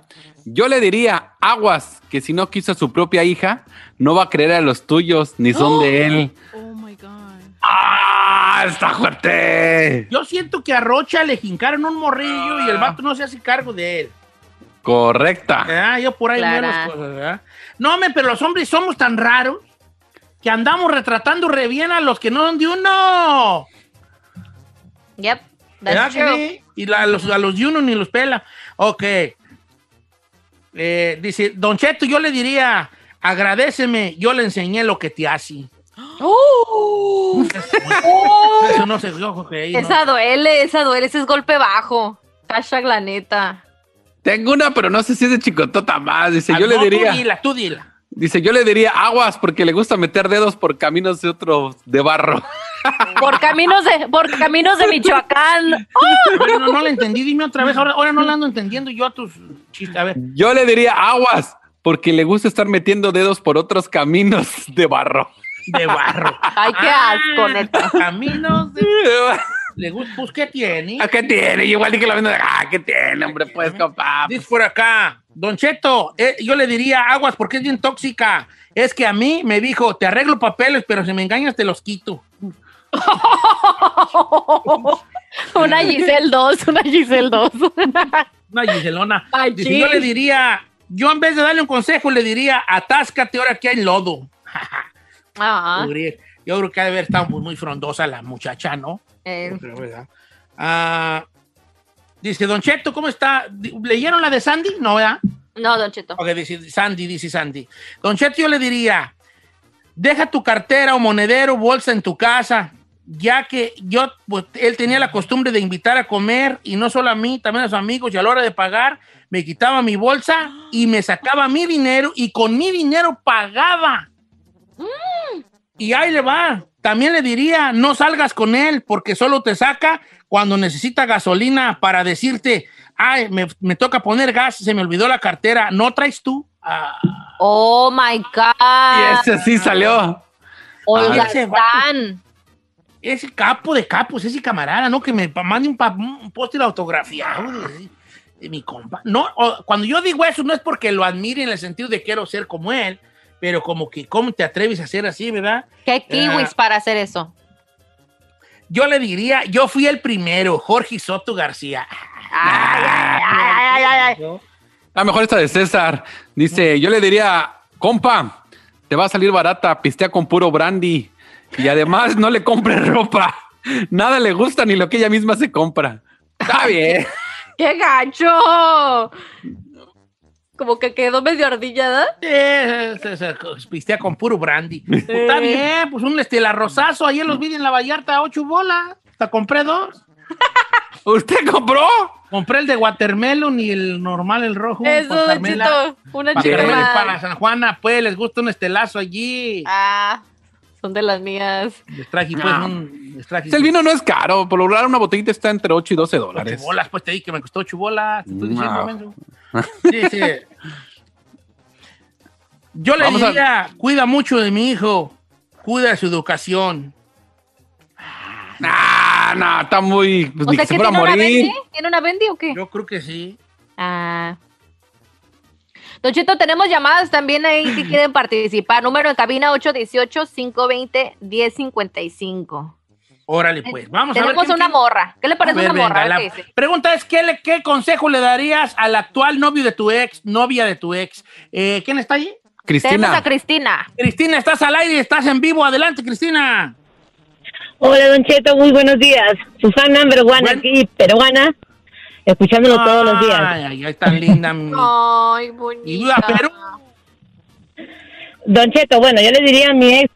Yo le diría, aguas, que si no quiso a su propia hija, no va a creer a los tuyos, ni son de él. Oh my God. ¡Ah! ¡Está fuerte! Yo siento que a Rocha le jincaron un morrillo y el vato no se hace cargo de él. Correcta. Ah, yo por ahí veo las cosas, ¿verdad? No, me, pero los hombres somos tan raros que andamos retratando re bien a los que no son de uno. Yep, ¿Verdad that's true. Y la- a los, a los de uno ni los pela. Ok. Eh, dice, Don Cheto, yo le diría, agradeceme, yo le enseñé lo que te hace. ¡Oh! Eso no se no. Esa duele, esa duele, ese es golpe bajo. Hashtag la neta. Tengo una, pero no sé si es de chicotota más. Dice, Ah, yo le no, diría. Tú dila, tú dila. Dice, yo le diría aguas porque le gusta meter dedos por caminos de otro de barro. Por caminos de, por caminos de Michoacán. Ver, no, no la entendí, dime otra vez. Ahora, ahora no la ando entendiendo yo a tus chistes. A ver. Yo le diría aguas porque le gusta estar metiendo dedos por otros caminos de barro. De barro. Ay, qué asco, neta. Caminos de. Le gusta, pues, ¿qué tiene? ¿A qué tiene? Igual dije la venda de, ah, ¿qué tiene, hombre? Pues, compa. Dice por acá, Don Cheto, eh, yo le diría aguas porque es bien tóxica. Es que a mí me dijo, te arreglo papeles, pero si me engañas te los quito. Una Giselle 2, una Giselle 2. Una Giselona. Ay, Dice, sí. yo le diría, yo en vez de darle un consejo, le diría, atáscate ahora que hay lodo. Yo creo- Yo creo que ha de haber estado muy, muy frondosa la muchacha, ¿no? eh, ¿verdad? Ah, Dice, Don Cheto, ¿cómo está? ¿Leyeron la de Sandy? No, ¿verdad? No, Don Cheto. Ok, dice Sandy, dice Sandy. Don Cheto, yo le diría, deja tu cartera o monedero, bolsa en tu casa, ya que yo, pues, él tenía la costumbre de invitar a comer, y no solo a mí, también a sus amigos, y a la hora de pagar, me quitaba mi bolsa y me sacaba mi dinero, y con mi dinero pagaba. Y ahí le va. También le diría, no salgas con él, porque solo te saca cuando necesita gasolina para decirte, ay, me, me toca poner gas, se me olvidó la cartera, ¿no traes tú? Ah, Oh my God. Y ese sí salió. Oiga, ese vato. Stan. ese capo de capos, ese camarada, ¿no? Que me mande un, un póster autografiado de, de mi compa. No, o- cuando yo digo eso, no es porque lo admire en el sentido de quiero ser como él, pero como que, ¿cómo te atreves a ser así, verdad? ¿Qué kiwis Ah. para hacer eso? Yo le diría, yo fui el primero, Jorge Soto García. La mejor esta de César. Dice, yo le diría, compa, te va a salir barata, pistea con puro brandy. Y además no le compres ropa. Nada le gusta ni lo que ella misma se compra. Está bien. ¡Qué gacho! Como que quedó medio ardillada. Se- se- pistea con puro brandy. Pues está bien, pues un estela rosazo. Ayer los vi en la Vallarta, ocho bolas. Hasta compré dos. ¿Usted compró? Compré el de watermelon y el normal, el rojo. Don Carmela. Cheto, una Para chica para San Juana, pues les gusta un estelazo allí. Ah, son de las mías. Les traje, pues, un. Les traje El vino no es caro. Por lo regular una botellita está entre 8 y 12 ocho dólares. bolas, pues te di que me costó ocho bolas. Te estoy diciendo, No. Sí, sí. Yo le Vamos a- diría, cuida mucho de mi hijo, cuida de su educación. Ah, no, está muy. Pues, O sea, que se ¿que fuera a tiene una morir. Bendy? ¿Tiene una Bendy o qué? Yo creo que sí. Ah. Don Cheto, tenemos llamadas también ahí que quieren participar. Número en cabina 818-520-1055. Órale, pues. Vamos a ver. Tenemos ¿quién- una morra. ¿Qué le parece A ver, una morra? venga, la dice. pregunta es, ¿qué, le- ¿qué consejo le darías al actual novio de tu ex, novia de tu ex? Eh, ¿Quién está allí? Tenemos a Cristina. Cristina, estás al aire, estás en vivo. Adelante, Cristina. Hola, Don Cheto, muy buenos días. Su fan number one aquí, peruana, escuchándolo todos los días. Ay, ay, tan linda. mi- Ay, y bonita. viva Perú. Don Cheto, bueno, yo le diría a mi ex,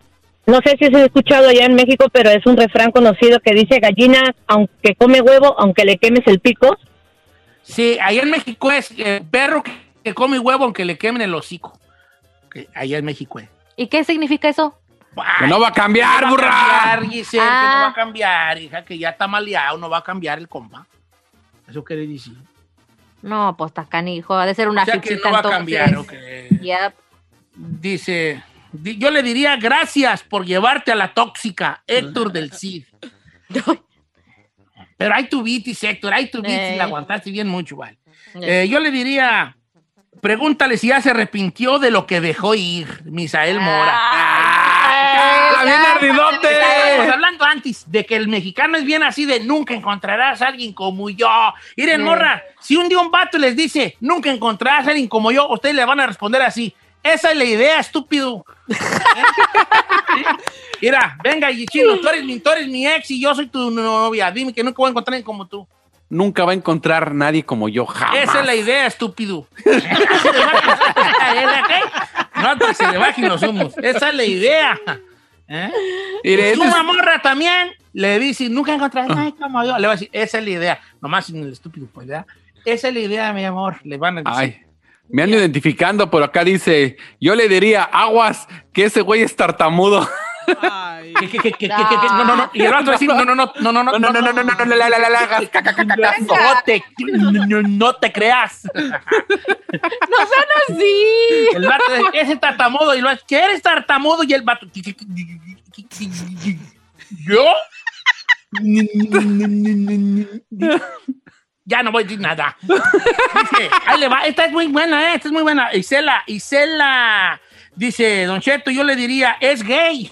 no sé si se ha escuchado allá en México, pero es un refrán conocido que dice gallina, aunque come huevo, aunque le quemes el pico. Sí, allá en México es eh, perro que, come huevo aunque le quemen el hocico. Allá en México es. ¿Y qué significa eso? Que no va a cambiar, no va burra. a cambiar, Giselle, que no Ah. va a cambiar, hija, que ya está maleado, no va a cambiar el compa. Eso quiere decir. No, pues canijo. Ha de ser una o sea que no va a cambiar, ok. Yep. Dice, di- yo le diría gracias por llevarte a la tóxica, Héctor del Cid. Pero hay tu bitis, Héctor, hay tu bitis, Eh. la aguantaste bien mucho, vale. Eh, yo le diría, pregúntale si ya se arrepintió de lo que dejó ir, Misael Mora. ¡Ah, bien ardidote! Estábamos hablando antes de que el mexicano es bien así de nunca encontrarás a alguien como yo. Miren, Sí. morra, si un día un vato les dice nunca encontrarás a alguien como yo, ustedes le van a responder así. Esa es la idea, estúpido. ¿Eh? Mira, venga, Gichino, tú eres, mi, tú eres mi ex y yo soy tu novia. Dime que nunca voy a encontrar a alguien como tú. Nunca va a encontrar nadie como yo, jamás. Esa es la idea, estúpido. no te se le bajen los humos. Esa es la idea. ¿Eh? Si ese es- una morra también le dice, nunca encontrarás a nadie como yo. Le va a decir, esa es la idea. Nomás sin el estúpido, pues, ¿verdad? Esa es la idea, mi amor. Le van a decir. Ay, me ando identificando, pero acá dice, yo le diría, aguas, que ese güey es tartamudo. ¿Qué, No, no, no. Y el otro va a decir, no, no, no, no, no, no, No, no, no, no, no, no, no, la, la, la, la. No te, no, no te creas. No sean así. El vato, ese tartamudo, y lo que eres tartamudo, y el vato. ¿Yo? Ya no voy a decir nada. Dice, ahí le va. Esta es muy buena, ¿eh? Esta es muy buena. Isela, Isela. Dice, Don Cheto, yo le diría, es gay.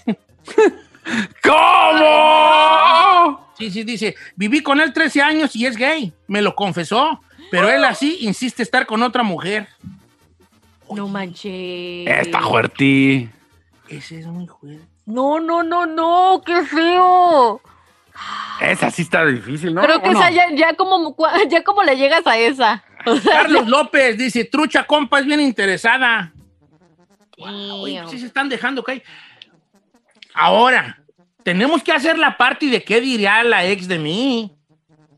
¿Cómo? Sí, sí, dice, viví con él 13 años y es gay. Me lo confesó. Pero él así insiste estar con otra mujer. No manches. Está fuerte. Ese es muy fuerte. No, no, no, no. Qué feo. Esa sí está difícil, ¿no? Creo que esa ya, ya como, ya como le llegas a esa. O sea, Carlos López dice, trucha compa, es bien interesada. Oye, pues sí se están dejando caer. Ahora, tenemos que hacer la parte de qué diría la ex de mí.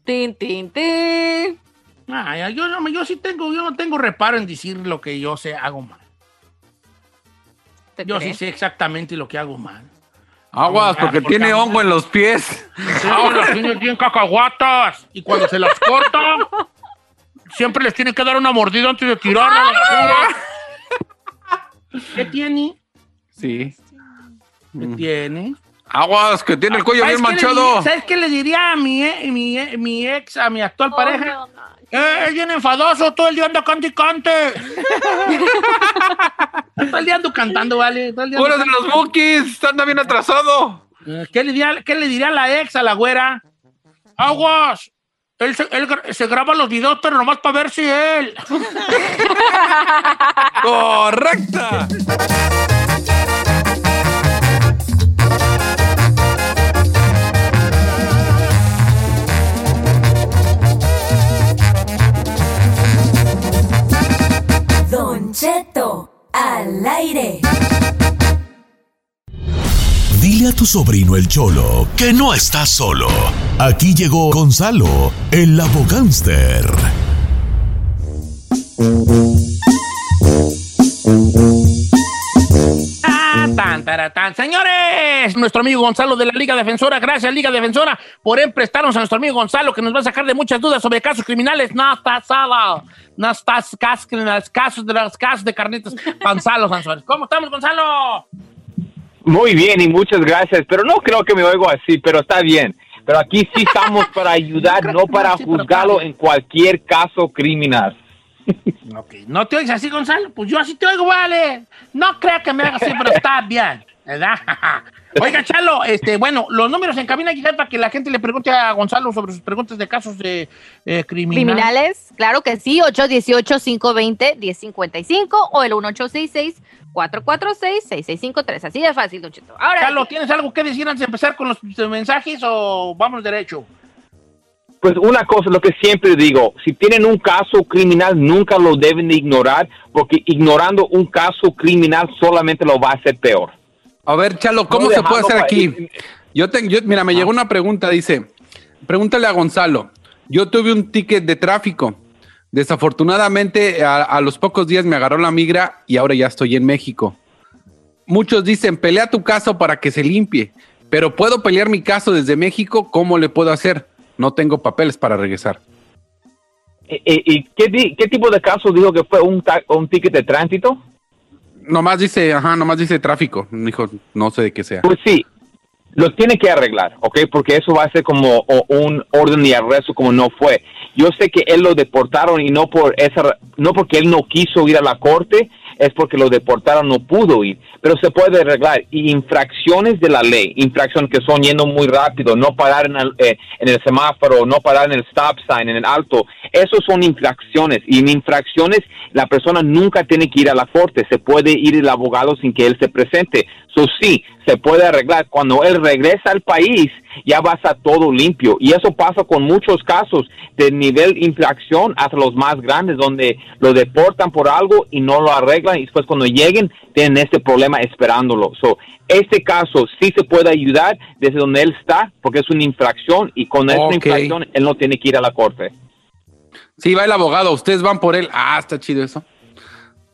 Tin, tin, tin. Ay, yo, no, yo sí tengo, yo no tengo reparo en decir lo que yo sé, hago mal. ¿Te Yo sí sé exactamente lo que hago mal. Aguas, porque Porque tiene hongo en los pies. Ahora las tiene bien cacahuatas. Y cuando se las corta, siempre les tiene que dar una mordida antes de tirarla. ¿Qué tiene? Sí. ¿Qué tiene? Aguas, que tiene el cuello bien ¿Sabes qué le manchado. diría- ¿Sabes qué le diría a mi, e- mi, e- mi ex, a mi actual Oh, pareja? no, no. Eh, es bien enfadoso, todo el día anda cante y cante. todo el día ando cantando, ¿vale? Todo el día ando Uno de los bookies, anda bien atrasado. Eh, ¿Qué le, diría, ¿Qué le diría a la ex, a la güera? Aguas. Él se, él se graba los videos, pero nomás para ver si él. Correcta. Cheto al aire. Dile a tu sobrino el Cholo que no está solo. Aquí llegó Gonzalo, el abogánster. Ah, tan, tara, tan. Señores, nuestro amigo Gonzalo de la Liga Defensora, gracias Liga Defensora por emprestarnos a nuestro amigo Gonzalo que nos va a sacar de muchas dudas sobre casos criminales. No está sala, no los casos de los casos de carnitas. Gonzalo Sanzuelos. ¿Cómo estamos, Gonzalo? Muy bien y muchas gracias, pero no creo que me oigo así, pero está bien. Pero aquí sí estamos para ayudar, no para juzgarlo en cualquier caso criminal. ¿no te oyes así, Gonzalo? Pues yo así te oigo, vale. No creo que me hagas así, pero está bien, ¿verdad? Oiga, Chalo, este, bueno, los números en cabina quizás para que la gente le pregunte a Gonzalo sobre sus preguntas de casos de eh, criminal. Criminales, claro que sí, 818-520-1055 o el 1866-446-6653. Así de fácil, Don Cheto. Ahora, Chalo, sí. ¿tienes algo que decir antes de empezar con los mensajes o vamos derecho? Pues una cosa, lo que siempre digo, si tienen un caso criminal, nunca lo deben de ignorar, porque ignorando un caso criminal solamente lo va a hacer peor. A ver, Chalo, ¿cómo No se puede hacer aquí? Yo tengo, yo- mira, me llegó una pregunta, dice, pregúntale a Gonzalo. Yo tuve un ticket de tráfico. Desafortunadamente, a, a los pocos días me agarró la migra y ahora ya estoy en México. Muchos dicen, pelea tu caso para que se limpie, pero ¿puedo pelear mi caso desde México? ¿Cómo le puedo hacer? No tengo papeles para regresar. ¿Y, y- y qué, qué tipo de caso dijo que fue un, ta- un ticket de tránsito? Nomás dice, ajá, nomás dice tráfico. Dijo, no sé de qué sea. Pues sí, lo tiene que arreglar, ¿ok? Porque eso va a ser como o- un orden de arresto como no fue. Yo sé que él lo deportaron y no por esa, no porque él no quiso ir a la corte, es porque lo deportaron, no pudo ir. Pero se puede arreglar. Y infracciones de la ley, infracciones que son yendo muy rápido, no parar en el, eh, en el semáforo, no parar en el stop sign, en el alto, esos son infracciones. Y en infracciones la persona nunca tiene que ir a la corte, se puede ir el abogado sin que él se presente. Eso sí, se puede arreglar. Cuando él regresa al país, ya va a estar todo limpio. Y eso pasa con muchos casos de nivel infracción hasta los más grandes, donde lo deportan por algo y no lo arreglan. Y después cuando lleguen, tienen este problema esperándolo. So, este caso sí se puede ayudar desde donde él está, porque es una infracción. Y con esta infracción, él no tiene que ir a la corte. Sí, va el abogado, ustedes van por él. Ah, está chido eso.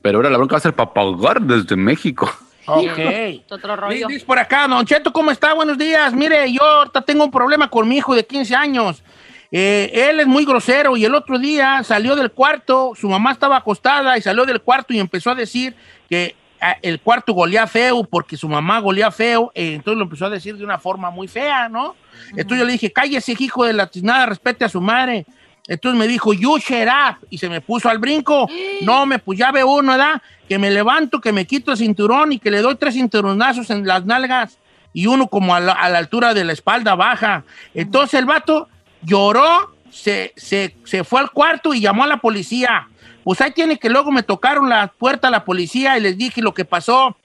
Pero ahora la bronca va a ser para pagar desde México. Ok. Otro rollo. Dice por acá, Don Cheto, ¿cómo está? Buenos días. Mire, yo ahorita tengo un problema con mi hijo de 15 años. Eh, él es muy grosero y el otro día salió del cuarto, su mamá estaba acostada y salió del cuarto y empezó a decir que ah, el cuarto golía feo porque su mamá golía feo. eh, entonces lo empezó a decir de una forma muy fea, ¿no? Entonces yo le dije, cállese, hijo de la tiznada, respete a su madre. Entonces me dijo, you up. Y se me puso al brinco. No, me pues ya ve uno, ¿verdad? Que me levanto, que me quito el cinturón y que le doy tres cinturonazos en las nalgas y uno como a la, a la altura de la espalda baja. Entonces el vato lloró, se, se, se fue al cuarto y llamó a la policía. Pues ahí tiene que luego me tocaron la puerta a la policía y les dije lo que pasó.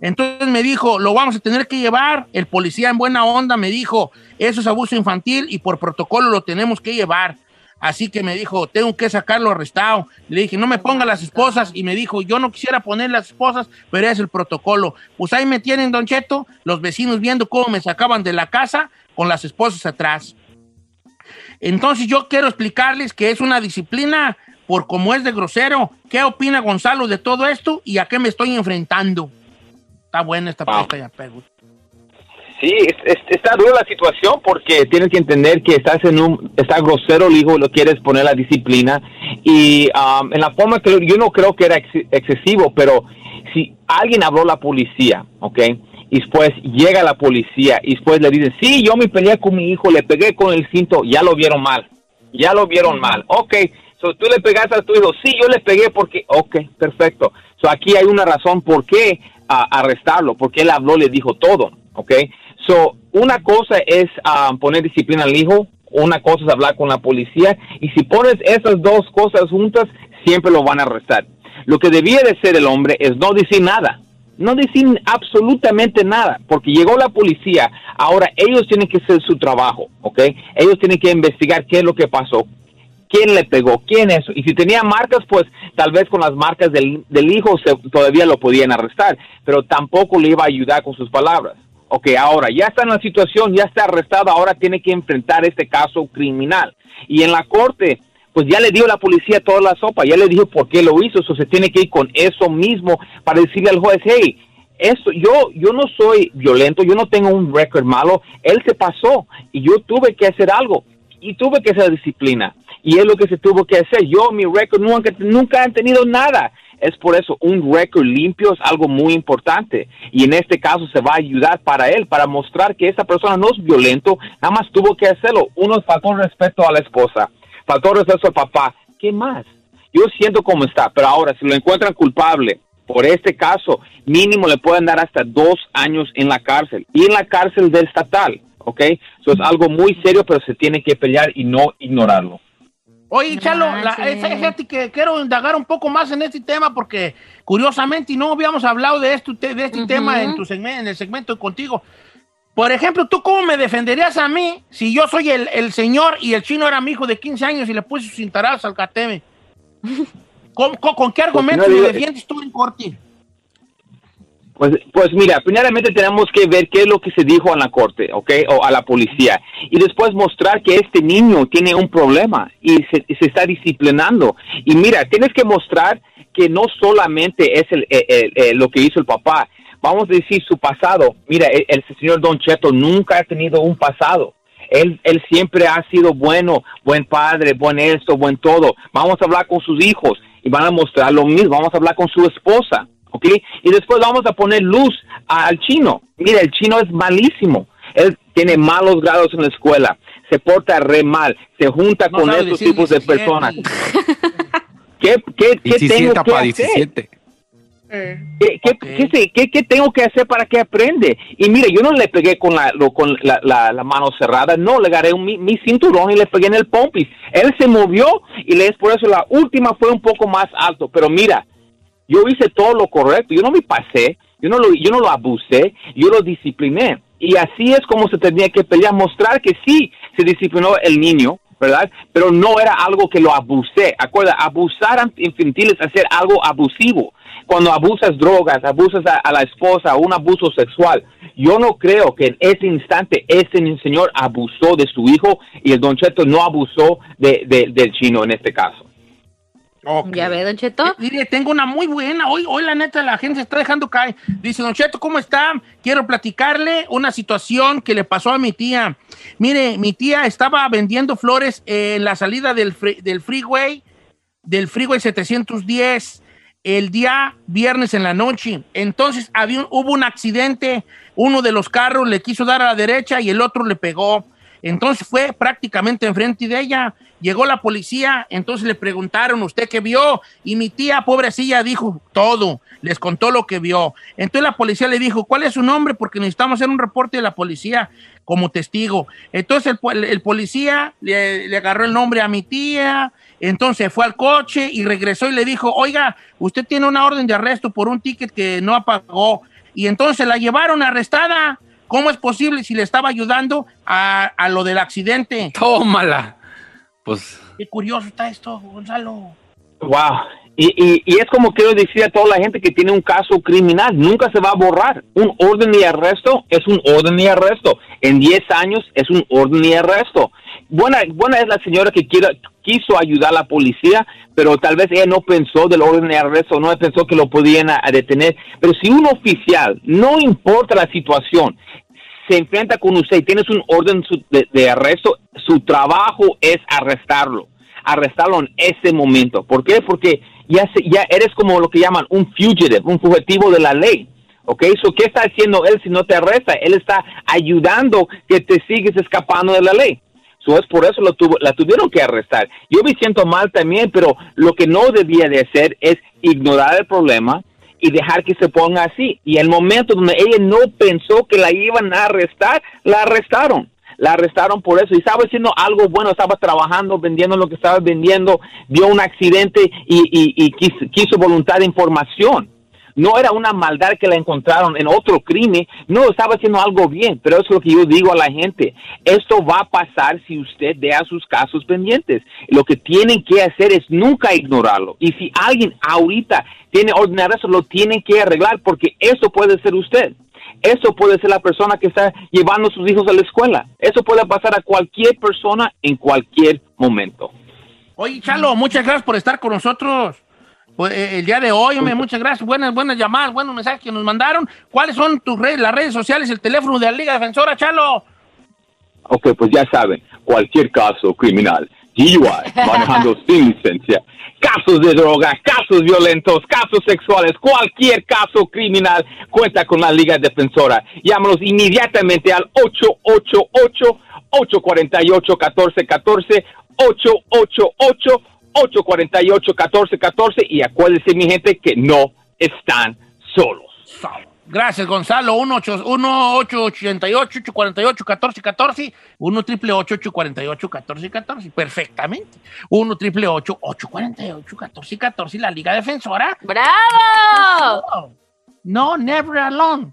Entonces me dijo, lo vamos a tener que llevar. El policía en buena onda me dijo, eso es abuso infantil y por protocolo lo tenemos que llevar. Así que me dijo, tengo que sacarlo arrestado. Le dije, no me ponga las esposas. Y me dijo, yo no quisiera poner las esposas, pero es el protocolo. Pues ahí me tienen, Don Cheto, los vecinos viendo cómo me sacaban de la casa con las esposas atrás. Entonces yo quiero explicarles que es una disciplina por cómo es de grosero. ¿Qué opina Gonzalo de todo esto y a qué me estoy enfrentando? Está buena esta pregunta ya, pego. Sí, es- es- está dura la situación porque tienes que entender que estás en un, está grosero el hijo, lo quieres poner la disciplina y um, en la forma que yo no creo que era ex- excesivo, pero si alguien habló a la policía, ¿ok? Y después llega la policía y después le dicen, sí, yo me peleé con mi hijo, le pegué con el cinto, ya lo vieron mal, ya lo vieron mal, ok. So, tú le pegaste a tu hijo, sí, yo le pegué porque, ok, perfecto. So, aquí hay una razón por qué ah, arrestarlo, porque él habló, le dijo todo, ok. So, una cosa es ah, poner disciplina al hijo, una cosa es hablar con la policía, y si pones esas dos cosas juntas, siempre lo van a arrestar. Lo que debía de ser el hombre es no decir nada, no decir absolutamente nada, porque llegó la policía, ahora ellos tienen que hacer su trabajo, ¿ok? Ellos tienen que investigar qué es lo que pasó, quién le pegó, quién es. Y si tenía marcas, pues tal vez con las marcas del, del hijo se- todavía lo podían arrestar, pero tampoco le iba a ayudar con sus palabras. Ok, ahora ya está en la situación, ya está arrestado, ahora tiene que enfrentar este caso criminal. Y en la corte, pues ya le dio la policía toda la sopa, ya le dijo por qué lo hizo, eso se tiene que ir con eso mismo para decirle al juez, hey, esto, yo, yo no soy violento, yo no tengo un récord malo, él se pasó y yo tuve que hacer algo y tuve que hacer disciplina y es lo que se tuvo que hacer. Yo, mi récord nunca, nunca han tenido nada. Es por eso un récord limpio es algo muy importante y en este caso se va a ayudar para él, para mostrar que esa persona no es violento, nada más tuvo que hacerlo. Uno faltó respeto a la esposa, faltó respeto al papá. ¿Qué más? Yo siento cómo está, pero ahora si lo encuentran culpable por este caso, mínimo le pueden dar hasta dos años en la cárcel y en la cárcel del estatal, ¿ok? Eso es algo muy serio, pero se tiene que pelear y no ignorarlo. Oye, Chalo, la, esa- fíjate que quiero indagar un poco más en este tema porque curiosamente y no habíamos hablado de, esto, de este tema en, tu segmento, en el segmento contigo. Por ejemplo, ¿tú cómo me defenderías a mí si yo soy el, el señor y el chino era mi hijo de 15 años y le puse sus cintarazos al cateme? ¿Con, con, con qué argumentos no me defiendes tú en corte? Pues, pues mira, primeramente tenemos que ver qué es lo que se dijo en la corte, ¿ok? O a la policía. Y después mostrar que este niño tiene un problema y se, se está disciplinando. Y mira, tienes que mostrar que no solamente es el, el- el- el- lo que hizo el papá. Vamos a decir su pasado. Mira, el, el señor Don Cheto nunca ha tenido un pasado. Él, él siempre ha sido bueno, buen padre, buen esto, buen todo. Vamos a hablar con sus hijos y van a mostrar lo mismo. Vamos a hablar con su esposa, ¿ok? Y después vamos a poner luz al chino. Mira, el chino es malísimo. Él tiene malos grados en la escuela. Se porta re mal. Se junta No con estos decir tipos de 17. personas. ¿Qué, qué, qué 17 tengo que para hacer? 17. ¿Qué, qué, qué sé- qué- qué tengo que hacer para que aprende? Y mire, yo no le pegué con la, lo- con la, la- la mano cerrada, no, le agarré un- mi, mi cinturón y le pegué en el pompis. Él se movió y le es por eso la última fue un poco más alto. Pero mira, yo hice todo lo correcto, yo no me pasé, yo no lo, yo no lo abusé, yo lo discipliné. Y así es como se tenía que pelear, mostrar que sí se disciplinó el niño, ¿verdad? Pero no era algo que lo abusé. Acuerda, abusar an- infantil es hacer algo abusivo. Cuando abusas drogas, abusas a, a la esposa, un abuso sexual. Yo no creo que en ese instante ese señor abusó de su hijo y el Don Cheto no abusó de, de- del chino en este caso. Ya ve, Don Cheto. Eh, Mire, tengo una muy buena. Hoy, hoy la neta, la gente se está dejando caer. Dice, Don Cheto, ¿cómo está? Quiero platicarle una situación que le pasó a mi tía. Mire, mi tía estaba vendiendo flores en la salida del, fre- del freeway, del freeway 710, el día viernes en la noche. Entonces había, hubo un accidente. Uno de los carros le quiso dar a la derecha y el otro le pegó. Entonces fue prácticamente enfrente de ella. Llegó la policía, entonces le preguntaron, ¿usted qué vio? Y mi tía, pobrecilla, dijo todo, les contó lo que vio. Entonces la policía le dijo, ¿cuál es su nombre? Porque necesitamos hacer un reporte de la policía como testigo. Entonces el, el policía le, le agarró el nombre a mi tía, entonces fue al coche y regresó y le dijo, oiga, usted tiene una orden de arresto por un ticket que no apagó. y entonces la llevaron arrestada. ¿Cómo es posible si le estaba ayudando a, a lo del accidente? Tómala. Pues. Qué curioso está esto, Gonzalo. Wow. Y, y, y es como quiero decir a toda la gente que tiene un caso criminal, nunca se va a borrar. Un orden de arresto es un orden de arresto. En 10 años es un orden de arresto. Buena, buena es la señora que quiera, quiso ayudar a la policía, pero tal vez ella no pensó del orden de arresto, no pensó que lo podían a- a detener. Pero si un oficial, no importa la situación, se enfrenta con usted y tienes un orden de arresto, su trabajo es arrestarlo, arrestarlo en ese momento. ¿Por qué? Porque ya, se- ya eres como lo que llaman un fugitive, un fugitivo de la ley. ¿Ok? So, ¿Qué está haciendo él si no te arresta? Él está ayudando que te sigues escapando de la ley. So, es por eso lo tuvo, la tuvieron que arrestar. Yo me siento mal también, pero lo que no debía de hacer es ignorar el problema y dejar que se ponga así. Y el momento donde ella no pensó que la iban a arrestar, la arrestaron. La arrestaron por eso y estaba haciendo algo bueno, estaba trabajando, vendiendo lo que estaba vendiendo, vio un accidente y, y- y quiso, quiso voluntad de información. No era una maldad que la encontraron en otro crimen, no estaba haciendo algo bien, pero es lo que yo digo a la gente. Esto va a pasar si usted deja sus casos pendientes. Lo que tienen que hacer es nunca ignorarlo. Y si alguien ahorita tiene orden de arresto, lo tienen que arreglar porque eso puede ser usted. Eso puede ser la persona que está llevando a sus hijos a la escuela. Eso puede pasar a cualquier persona en cualquier momento. Oye, Chalo, muchas gracias por estar con nosotros. Pues, eh, el día de hoy, hombre, muchas gracias. Buenas, buenas llamadas, buenos mensajes que nos mandaron. ¿Cuáles son tus redes, las redes sociales, el teléfono de la Liga Defensora, Chalo? Ok, pues ya saben, cualquier caso criminal, DUI, manejando sin licencia, casos de droga, casos violentos, casos sexuales, cualquier caso criminal, cuenta con la Liga Defensora. Llámanos inmediatamente al 888-848-1414, 888-848-1414 y acuérdense, mi gente, que no están solos. Gracias, Gonzalo. 1-888-848-1414. 1 triple 848-1414. Perfectamente. 1 triple 848-1414. La Liga Defensora. ¡Bravo! No, never alone.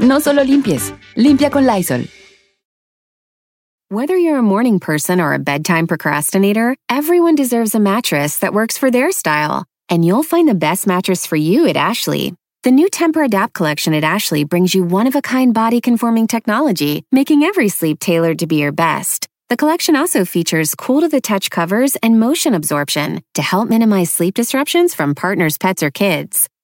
No solo limpies, limpia con Lysol. Whether you're a morning person or a bedtime procrastinator, everyone deserves a mattress that works for their style. And you'll find the best mattress for you at Ashley. The new Temper Adapt collection at Ashley brings you one of a kind body conforming technology, making every sleep tailored to be your best. The collection also features cool to the touch covers and motion absorption to help minimize sleep disruptions from partners, pets, or kids.